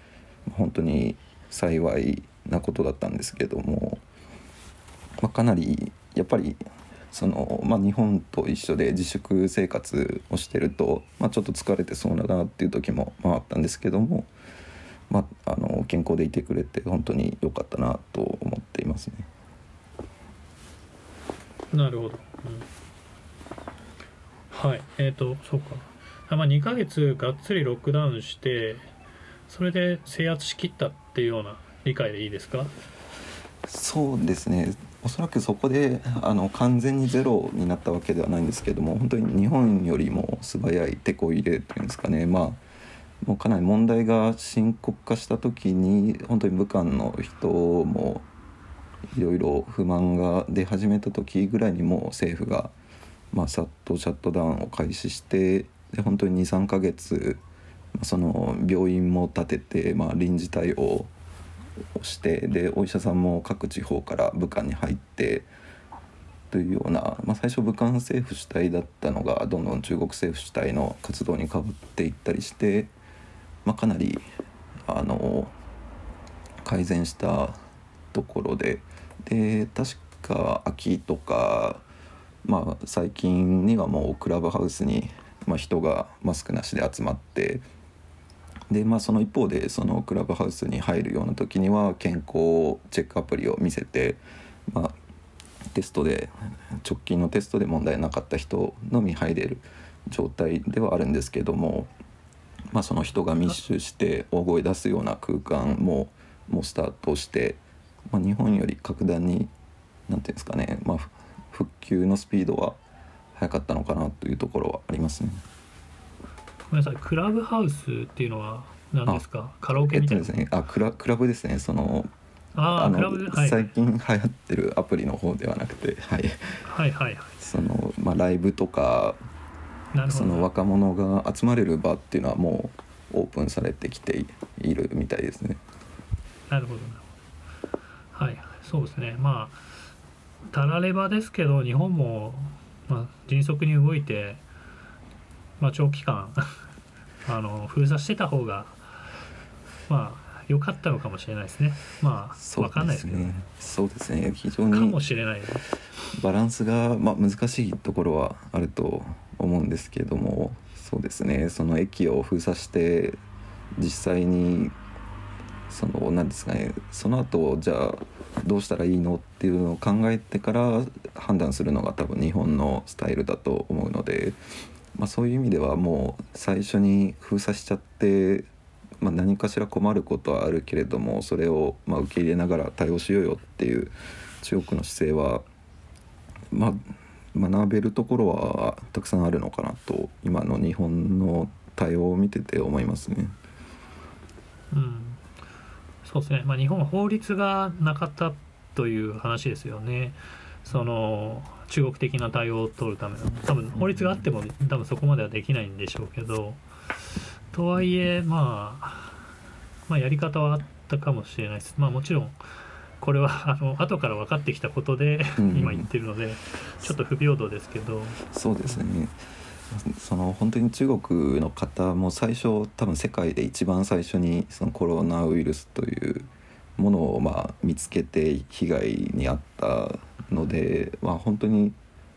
本当に幸いなことだったんですけども、まあ、かなりやっぱりその、まあ、日本と一緒で自粛生活をしてると、まあ、ちょっと疲れてそうだなっていう時も、まあ、あったんですけども、まあ、あの健康でいてくれて本当に良かったなと思っていますね。なるほど、うん、はい。えっ、ー、とそうか。あ、まあ、2ヶ月がっつりロックダウンしてそれで制圧しきったっていうような理解でいいですか？そうですね。おそらくそこであの完全にゼロになったわけではないんですけども本当に日本よりも素早い手こ入れというんですかね。まあもうかなり問題が深刻化した時に本当に武漢の人もいろいろ不満が出始めた時ぐらいにもう政府が、まあ、さっとシャットダウンを開始してで本当に23ヶ月その病院も建てて、まあ、臨時対応をしてでお医者さんも各地方から武漢に入ってというような、まあ、最初武漢政府主体だったのがどんどん中国政府主体の活動に変わっていったりして、まあ、かなりあの改善したところでで確か秋とか、まあ、最近にはもうクラブハウスに、まあ、人がマスクなしで集まってでまあその一方でそのクラブハウスに入るような時には健康チェックアプリを見せて、まあ、テストで直近のテストで問題なかった人のみ入れる状態ではあるんですけども、まあ、その人が密集して大声出すような空間ももうスタートして、まあ、日本より格段に何ていうんですかね、まあ、復旧のスピードは速かったのかなというところはありますね。ごめんなさい。クラブハウスっていうのは何ですか？カラオケみたいな、えっとですね、あクラクラブですね。そのああクラブ、はい、最近流行ってるアプリの方ではなくて、はい、はいはいはい。その、まあ、ライブとかその若者が集まれる場っていうのはもうオープンされてきているみたいですね。なるほどはいそうですね。まあたらればですけど日本もまあ、迅速に動いて、まあ、長期間 あの封鎖してた方がまあ良かったのかもしれないですね。まあそう分かんないですけど。ね。そうですね。非常かにもしれない。バランスが、まあ、難しいところはあると思うんですけどもそうですね。その駅を封鎖して実際にその何ですかねその後じゃあどうしたらいいのっていうのを考えてから判断するのが多分日本のスタイルだと思うので、まあ、そういう意味ではもう最初に封鎖しちゃって、まあ、何かしら困ることはあるけれどもそれをま受け入れながら対応しようよっていう中国の姿勢はまあ学べるところはたくさんあるのかなと今の日本の対応を見てて思いますね。うんそうですね、まあ、日本は法律がなかったという話ですよね。その中国的な対応を取るための。多分法律があっても多分そこまではできないんでしょうけど。とはいえ、まあ、まあやり方はあったかもしれないです。まあもちろんこれはあの後から分かってきたことでうん。今言ってるのでちょっと不平等ですけど。そうですねその本当に中国の方も最初多分世界で一番最初にそのコロナウイルスというものをま見つけて被害に遭ったので、まあ、本当に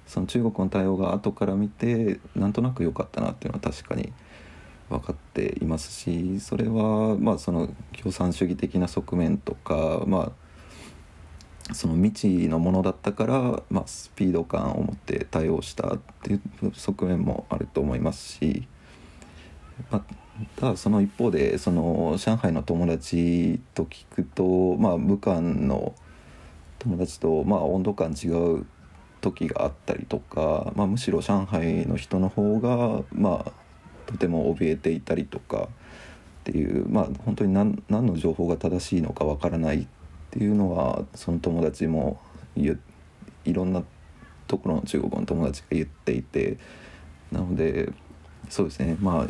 その中国の対応が後から見てなんとなく良かったなっていうのは確かに分かっていますしそれはまあその共産主義的な側面とかまあその未知のものだったから、まあ、スピード感を持って対応したっていう側面もあると思いますし、まあ、ただその一方でその上海の友達と聞くと、まあ、武漢の友達とまあ温度感違う時があったりとか、まあ、むしろ上海の人の方がまあとても怯えていたりとかっていうまあ本当に何何の情報が正しいのかわからないっていうのはその友達もいろんなところの中国の友達が言っていてなのでそうですねまあ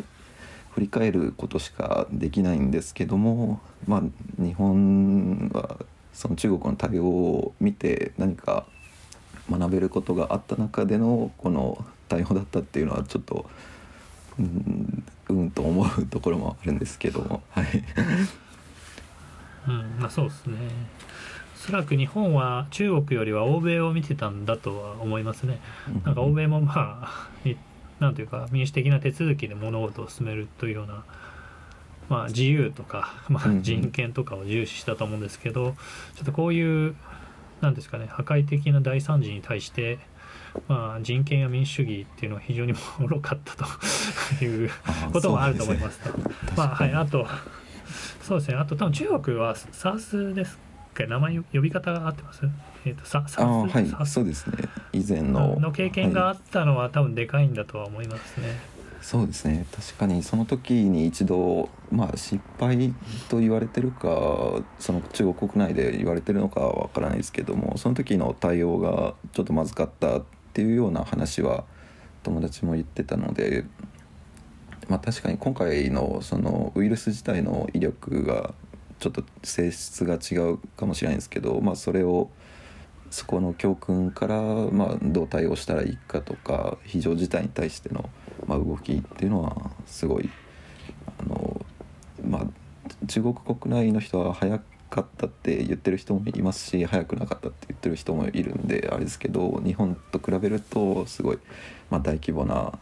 振り返ることしかできないんですけどもまあ日本はその中国の対応を見て何か学べることがあった中でのこの対応だったっていうのはちょっとうんうんと思うところもあるんですけどもはい。うんまあそうですね。おそらく日本は中国よりは欧米を見てたんだとは思いますね。なんか欧米もまあ いなんというか民主的な手続きで物事を進めるというような、まあ、自由とか、まあ人権とかを重視したと思うんですけどちょっとこういうなんですかね破壊的な大惨事に対して、まあ、人権や民主主義っていうのは非常に脆かったということもあると思います。まあはい、あとそうですね。あと多分中国は SARS ですか名前呼び方が合ってます？えっ、とサあ SARS あはい。そうですね。以前のの経験があはいったのは多分でかいんだとは思いますね。そうですね。確かにその時に一度まあ失敗と言われてるかその中国国内で言われてるのかはわからないですけどもその時の対応がちょっとまずかったっていうような話は友達も言ってたのでまあ確かに今回のそのウイルス自体の威力がちょっと性質が違うかもしれないんですけどまあそれをそこの教訓から、まあ、どう対応したらいいかとか非常事態に対しての、まあ、動きっていうのはすごいあの、まあ、中国国内の人は早かったって言ってる人もいますし早くなかったって言ってる人もいるんであれですけど日本と比べるとすごい、まあ、大規模な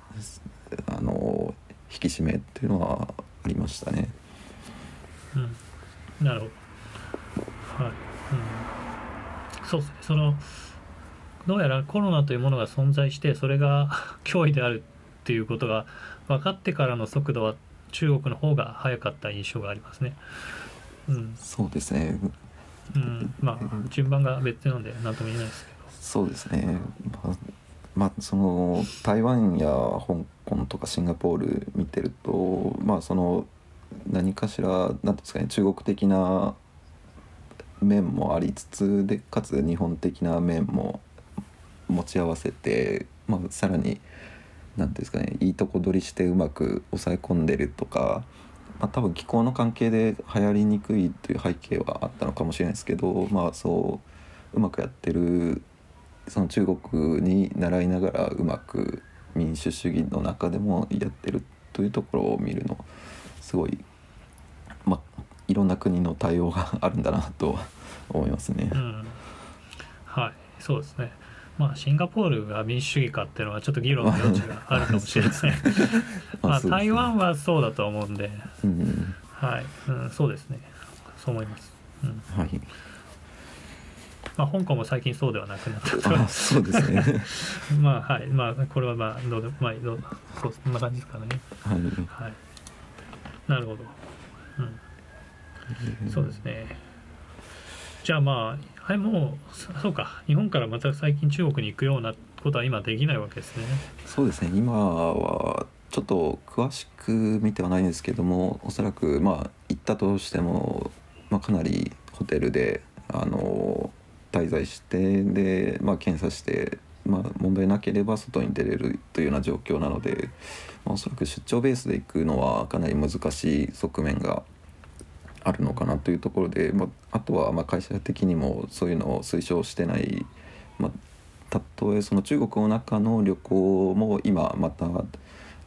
引き締めっていうのはありましたね。うん、なるほど。はい。うん、そうですね。そのどうやらコロナというものが存在してそれが 脅威であるっていうことが分かってからの速度は中国の方が早かった印象がありますね。うん、そうですねうん、まあ順番が別なので何とも言えないですけど。そうですね、まあ、まあその台湾や香港とかシンガポール見てるとまあその何かしら何ていうんですかね中国的な面もありつつでかつ日本的な面も持ち合わせて、まあ、さらに何ていうんですかねいいとこ取りしてうまく抑え込んでるとか、まあ、多分気候の関係で流行りにくいという背景はあったのかもしれないですけどまあそううまくやってるその中国に習いながらうまく民主主義の中でもやってるというところを見るのすごい、まあ、いろんな国の対応があるんだなと思いますね。うん、はい。そうですね。まあシンガポールが民主主義かっていうのはちょっと議論の余地があるかもしれません。まあ台湾はそうだと思うんで。うん。はい、うん、そうですね。そう思います、うん。はい、まあ、香港も最近そうではなくなったと。あそうですね。まあはい。まあこれはまあどうでもまあどうそうそんな感じですかね。はい、はい。なるほど、うん、そうですね。じゃあまあはいもうそそうか。日本からまた最近中国に行くようなことは今できないわけですね。そうですね。今はちょっと詳しく見てはないんですけどもおそらくまあ行ったとしても、まあ、かなりホテルであの滞在してで、まあ、検査して、まあ、問題なければ外に出れるというような状況なので、まあ、おそらく出張ベースで行くのはかなり難しい側面があるのかなというところで、まあ、あとはまあ会社的にもそういうのを推奨してない、まあ、たとえその中国の中の旅行も今また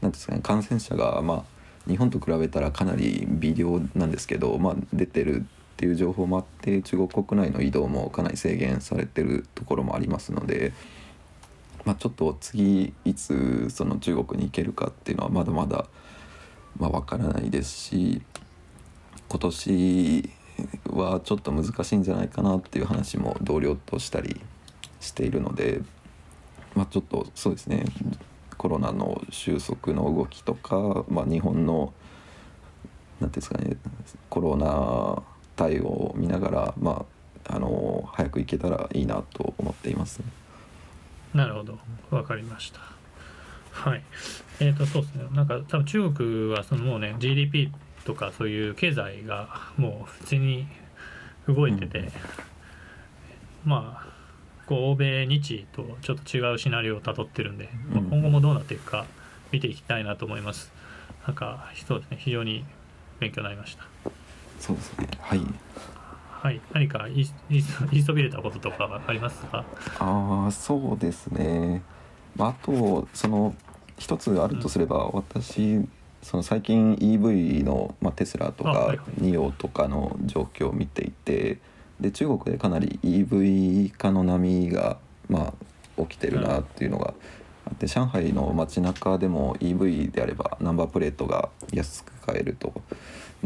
何ですかね感染者がまあ日本と比べたらかなり微量なんですけど、まあ、出てるっていう情報もあって中国国内の移動もかなり制限されてるところもありますので、まあ、ちょっと次いつその中国に行けるかっていうのはまだまだまあわからないですし今年はちょっと難しいんじゃないかなっていう話も同僚としたりしているので、まあ、ちょっとそうですねコロナの収束の動きとか、まあ、日本の何ていうんですかねコロナ対応を見ながら、まあ、あの早く行けたらいいなと思っています。なるほど。わかりました。はい。えーとそうですね。なんか多分中国はそのもうね GDP とかそういう経済がもう普通に動いてて、まあこう欧米日とちょっと違うシナリオをたどってるんで、まあうん今後もどうなっていくか見ていきたいなと思います。なんかそうですね。非常に勉強になりましたそうですね。はい。はい。何か言いそびれたこととかはありますか？ああそうですね、まあ、あとその一つあるとすれば、私その最近 EV の、まあ、テスラとかニオとかの状況を見ていてで中国でかなり EV 化の波が、まあ、起きてるなっていうのがあって上海の街中でも EV であればナンバープレートが安く買えると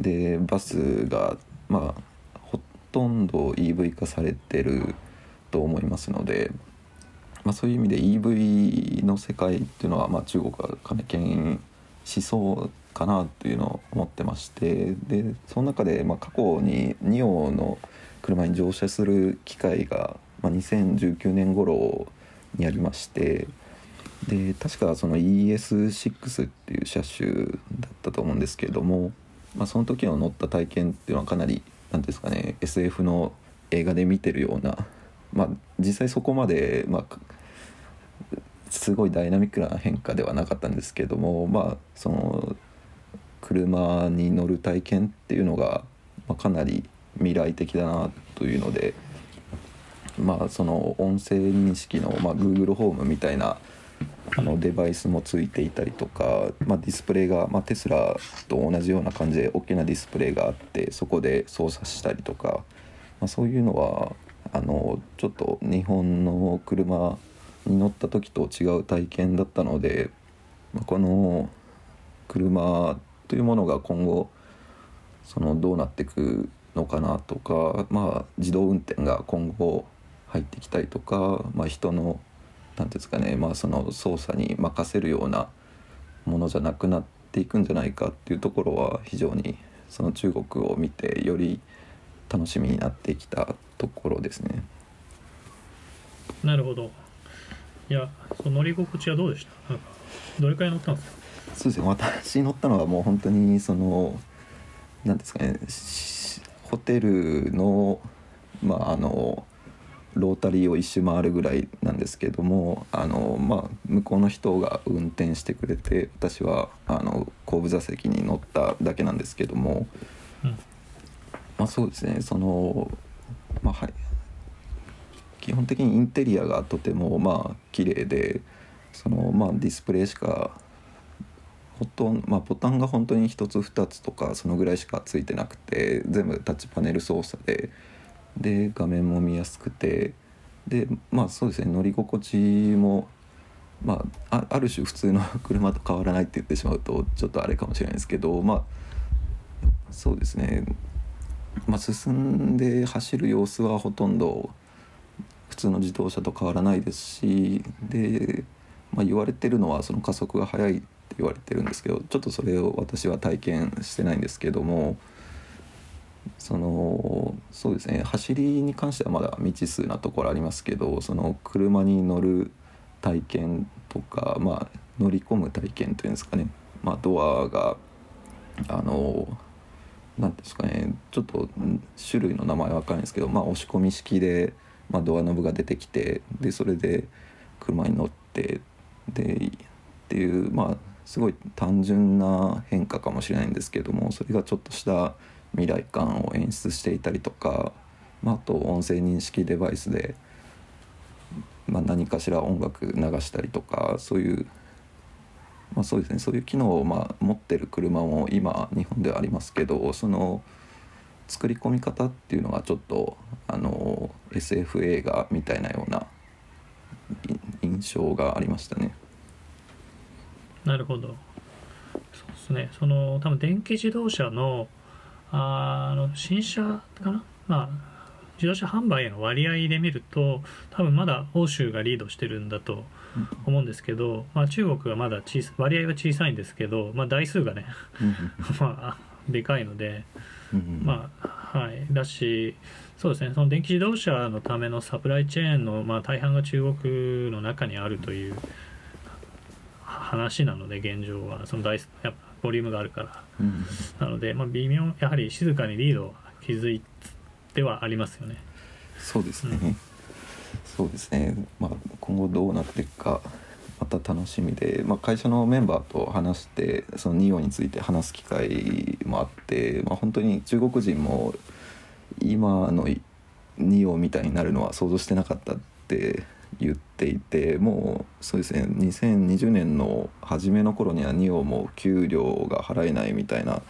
でバスがまあほとんど EV 化されてると思いますので、まあ、そういう意味で EV の世界っていうのは、まあ、中国がかなり牽引しそうかなというのを思ってましてでその中で、まあ、過去にニオの車に乗車する機会が、まあ、2019年頃にありましてで確かその ES6 っていう車種だったと思うんですけれども、まあ、その時の乗った体験っていうのはかなり何ですかね SF の映画で見てるような、まあ、実際そこまで、まあ、すごいダイナミックな変化ではなかったんですけどもまあその車に乗る体験っていうのが、まあ、かなり未来的だなというのでまあその音声認識の、まあ、Google ホームみたいなあのデバイスもついていたりとか、まあ、ディスプレイが、まあ、テスラと同じような感じで大きなディスプレイがあってそこで操作したりとか、まあ、そういうのはあのちょっと日本の車に乗った時と違う体験だったので、まあ、この車というものが今後そのどうなっていくのかなとか、まあ、自動運転が今後入ってきたりとか、まあ、人の何ていうんですかね、まあ、その操作に任せるようなものじゃなくなっていくんじゃないかっていうところは非常にその中国を見てより楽しみになってきたところですね。なるほど。いやその乗り心地はどうでした？なんかどれくらい乗ったんですか？そうですね。私乗ったのはもう本当にその何ですかねしホテルのまああのロータリーを一周回るぐらいなんですけどもあの、まあ、向こうの人が運転してくれて私はあの後部座席に乗っただけなんですけども、うん。まあ、そうですねその、まあはい、基基本的にインテリアがとてもまあ綺麗でそのまあディスプレイしかほとんまあ、ボタンが本当に1つ2つとかそのぐらいしかついてなくて全部タッチパネル操作でで画面も見やすくてでまあそうですね乗り心地もまあ、ある種普通の 車と変わらないって言ってしまうとちょっとあれかもしれないですけどまあそうですね、まあ、進んで走る様子はほとんど普通の自動車と変わらないですしで、まあ、言われてるのはその加速が速いって言われてるんですけどちょっとそれを私は体験してないんですけどもそのそうですね。走りに関してはまだ未知数なところありますけどその車に乗る体験とか、まあ、乗り込む体験というんですかね、まあ、ドアがあの何ですかね。ちょっと種類の名前は分かんないですけど、まあ、押し込み式で、まあ、ドアノブが出てきてでそれで車に乗ってでっていうまあすごい単純な変化かもしれないんですけどもそれがちょっとした未来感を演出していたりとか、まあ、あと音声認識デバイスでまあ、何かしら音楽流したりとかそういう、まあ、そうですねそういう機能をまあ持ってる車も今日本ではありますけどその作り込み方っていうのがちょっとあの SF 映画みたいなような印象がありましたね。なるほどそうですねその多分電気自動車のあの新車かな？まあ自動車販売への割合で見ると多分まだ欧州がリードしてるんだと思うんですけど、まあ、中国はまだ小さ割合は小さいんですけど、まあ、台数がね まあでかいので、まあはい。だしそうですねその電気自動車のためのサプライチェーンの、まあ、大半が中国の中にあるという話なので現状は。その台やっぱボリュームがあるから、なので、まあ、微妙やはり静かにリードを築いではありますよね。そうですね、うん、そうですね、まあ、今後どうなっていくかまた楽しみで、まあ、会社のメンバーと話してそのニオについて話す機会もあって、まあ、本当に中国人も今のニオみたいになるのは想像してなかったって言っていてもうそうですね2020年の初めの頃にはニオも給料が払えないみたいな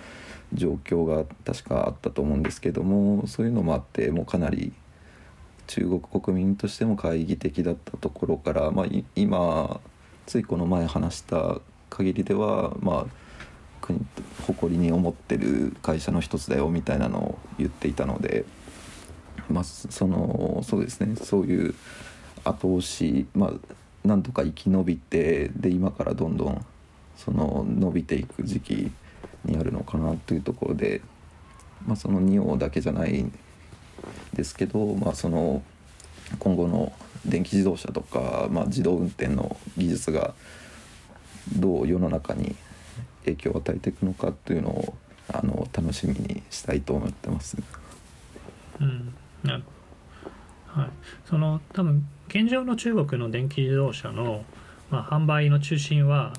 状況が確かあったと思うんですけどもそういうのもあってもうかなり中国国民としても懐疑的だったところから、まあ、今ついこの前話した限りでは、まあ、国誇りに思ってる会社の一つだよみたいなのを言っていたので、まあ、そのそうですねそういう後押し、まあ、なんとか生き延びてで今からどんどんその伸びていく時期にあるのかなというところで、まあ、その2王だけじゃないんですけど、まあ、その今後の電気自動車とか、まあ、自動運転の技術がどう世の中に影響を与えていくのかというのをあの楽しみにしたいと思ってます。うん、はい、その多分現状の中国の電気自動車の、まあ、販売の中心は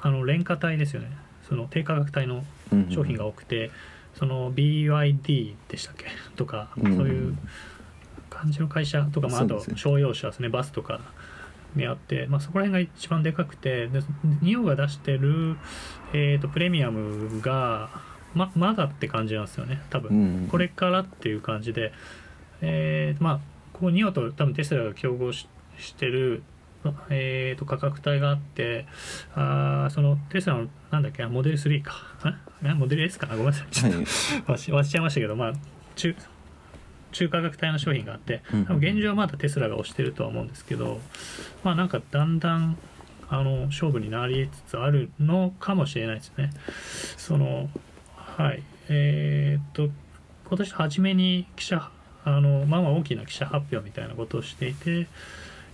あの廉価帯ですよね。その低価格帯の商品が多くて、うんうん、その BYD でしたっけ？とか、そういう感じの会社とか、まあ、あと商用車ですね。バスとかにあって、まあ、そこら辺が一番でかくてでニオが出してる、えーと、プレミアムがままだって感じなんですよね多分、これからっていう感じで、えー、まあここニオと多分テスラが競合ししてるえーと、価格帯があってあそのテスラのなんだっけモデル3か。モデル S か。なごめんなさい。ちょっと、はい、忘れちゃいましたけど、まあ、中中価格帯の商品があって多分現状はまだテスラが推してるとは思うんですけどまあなんかだんだんあの勝負になりつつあるのかもしれないですね。そのはい。えー、っと今年初めに記者あのまあまあ大きな記者発表みたいなことをしていて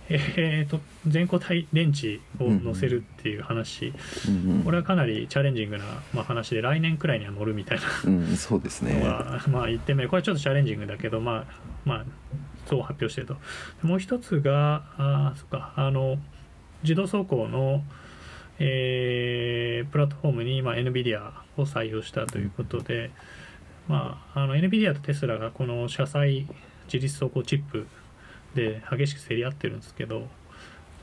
えーと、全固体電池を載せるっていう話、うんうん、これはかなりチャレンジングな、まあ、話で来年くらいには乗るみたいな、うん、そうですね。まあ言ってみれこれはちょっとチャレンジングだけどまあまあそう発表してるともう一つがあそっかあの自動走行の、えー、プラットフォームに、まあ、NVIDIA を採用したということで、まあ、あの NVIDIA とテスラがこの車載自立走行チップで激しく競り合ってるんですけど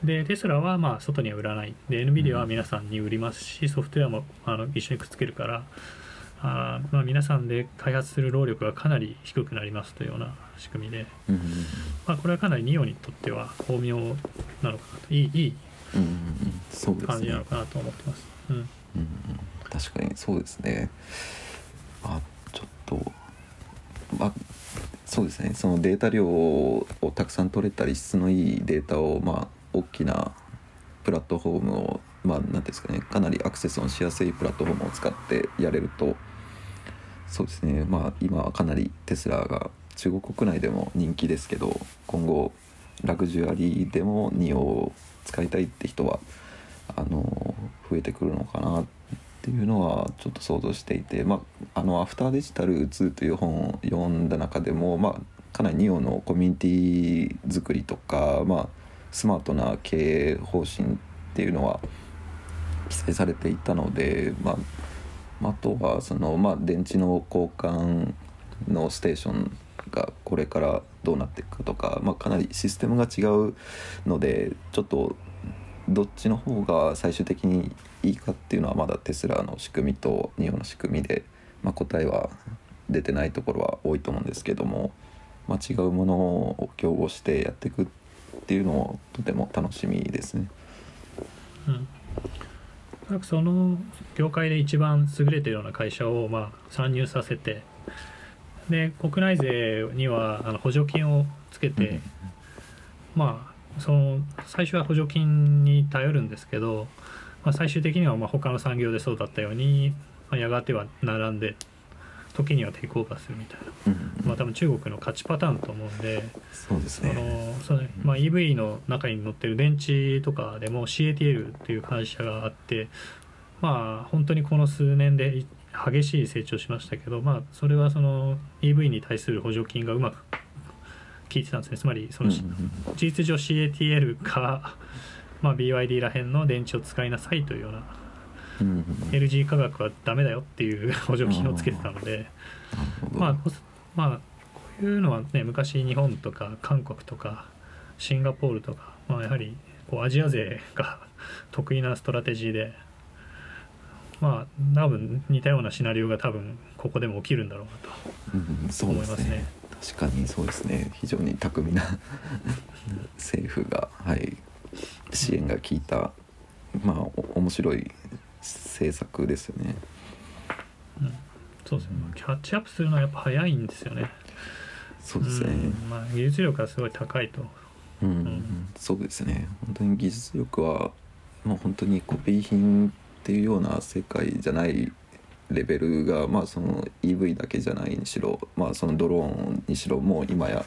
でテスラはまあ外には売らない。で NVIDIA は皆さんに売りますしソフトウェアもあの一緒にくっつけるからあーまあ皆さんで開発する労力がかなり低くなりますというような仕組みで、まあ、これはかなりニオにとっては巧妙なのかなと。いいいい感じなのかなと思ってます。うん。うんうん確かにそうですね。あとまあそうですね。そのデータ量をたくさん取れたり質のいいデータをまあ大きなプラットフォームをまあ何ですかね。かなりアクセスのしやすいプラットフォームを使ってやれるとそうですね。まあ今はかなりテスラが中国国内でも人気ですけど今後ラグジュアリーでもニオを使いたいって人はあの増えてくるのかなってていうのはちょっと想像していて、まあ、あの「アフターデジタル2」という本を読んだ中でも、まあ、かなりニオのコミュニティ作りとか、まあ、スマートな経営方針っていうのは記載されていたので、あ、まああとはその、まあ、電池の交換のステーションがこれからどうなっていくかとか、まあ、かなりシステムが違うのでちょっとどっちの方が最終的にいいかっていうのはまだテスラの仕組みとニオの仕組みで、まあ、答えは出てないところは多いと思うんですけども、まあ、違うものを競合してやっていくっていうのもとても楽しみですね。うんなんかその業界で一番優れてるような会社をまあ参入させてで国内税にはあの補助金をつけて、まあその最初は補助金に頼るんですけど、まあ、最終的にはまあ他の産業でそうだったように、まあ、やがては並んで時にはテイクオーバーするみたいな、うんまあ、多分中国の勝ちパターンと思うんで。そうですあね。のそのまあ、EV の中に乗ってる電池とかでも CATL っていう会社があってまあ本当にこの数年でい激しい成長しましたけど、まあ、それはその EV に対する補助金がうまく効いてたんですねつまりその、事実上 CATL か、まあ、BYD らへんの電池を使いなさいというようなうんうんうん LG 化学はダメだよっていう 補助金をつけてたので。まあ、まあこういうのはね昔日本とか韓国とかシンガポールとか、まあ、やはりこうアジア勢が 得意なストラテジーでまあ多分似たようなシナリオが多分ここでも起きるんだろうなとうん、そうですね思いますね。確かにそうですね非常に巧みな 政府が、はい、支援が効いたまあお面白い政策ですよね。うん、そうですねキャッチアップするのはやっぱ早いんですよね。そうですね。うんまあ、技術力がすごい高いと。うん、んそうですね本当に技術力はもう本当にコピー品っていうような世界じゃないレベルがまあその EV だけじゃないにしろまあそのドローンにしろもう今や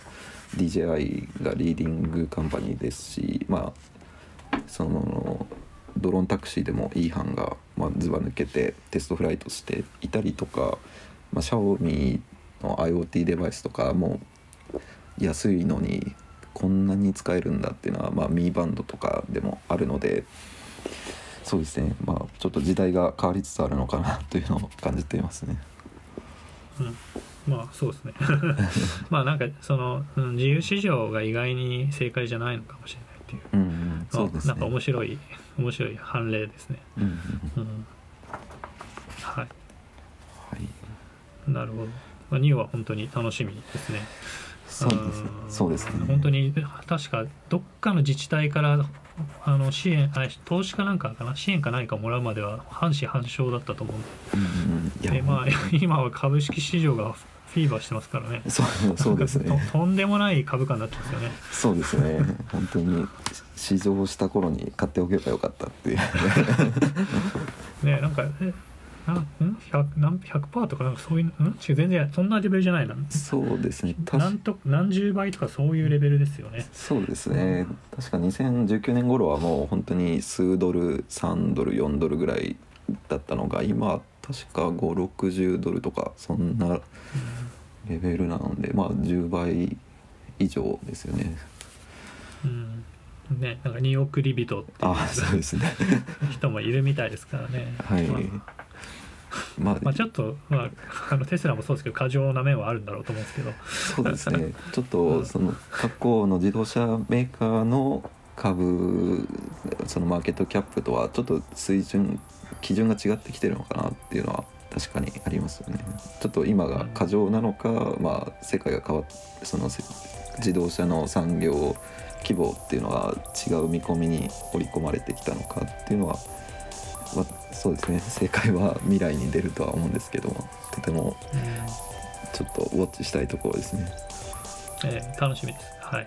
DJI がリーディングカンパニーですしまあそのドローンタクシーでも E 班がまあずば抜けてテストフライトしていたりとか、まあ、シャオミの IoT デバイスとかも安いのにこんなに使えるんだっていうのは、まあ、ミーバンドとかでもあるのでそうですね。まあちょっと時代が変わりつつあるのかなというのを感じていますね。うん、まあそうですね。まあなんかその、うん、自由市場が意外に正解じゃないのかもしれないっていうそうですね。なんか面白い面白い判例ですね。うんうんはい、はい。なるほど。まあ、ニオは本当に楽しみですね。そうですね。んそうですね。本当に確かどっかの自治体からあの支援あれ投資かなんかかな？支援か何かもらうまでは半死半生だったと思うんうんうん、まあ今は株式市場がフィーバーしてますからね。そうそうですね。ととんでもない株価になってますよね。そうですね。本当に試乗した頃に買っておけばよかったっていう。ねなんかえなんん？100何100%とかなんかそういううん全然そんなレベルじゃないな。そうですね。確なんと何十倍とかそういうレベルですよね。そうですね確か2019年頃はもう本当に数ドル3ドル4ドルぐらいだったのが今確か560ドルとかそんなレベルなのでまあ10倍以上ですよね。うん。うんねなんか2億リビトっていああそうですね。う人もいるみたいですからね。はい。まあ。まあ、まあ、ちょっと、まあ、あのテスラもそうですけど過剰な面はあるんだろうと思うんですけど。そうですね。ちょっうとん。その過去の自動車メーカーの株そのマーケットキャップとはちょっと水準基準が違ってきてるのかなっていうのは確かにありますよね。ちょっと今が過剰なのか、まあ世界が変わってそのせ自動車の産業規模っていうのが違う見込みに織り込まれてきたのかっていうのは、まあ、そうですね。正解は未来に出るとは思うんですけどもとてもうん。ちょっとウォッチしたいところですね。えー楽しみです。はい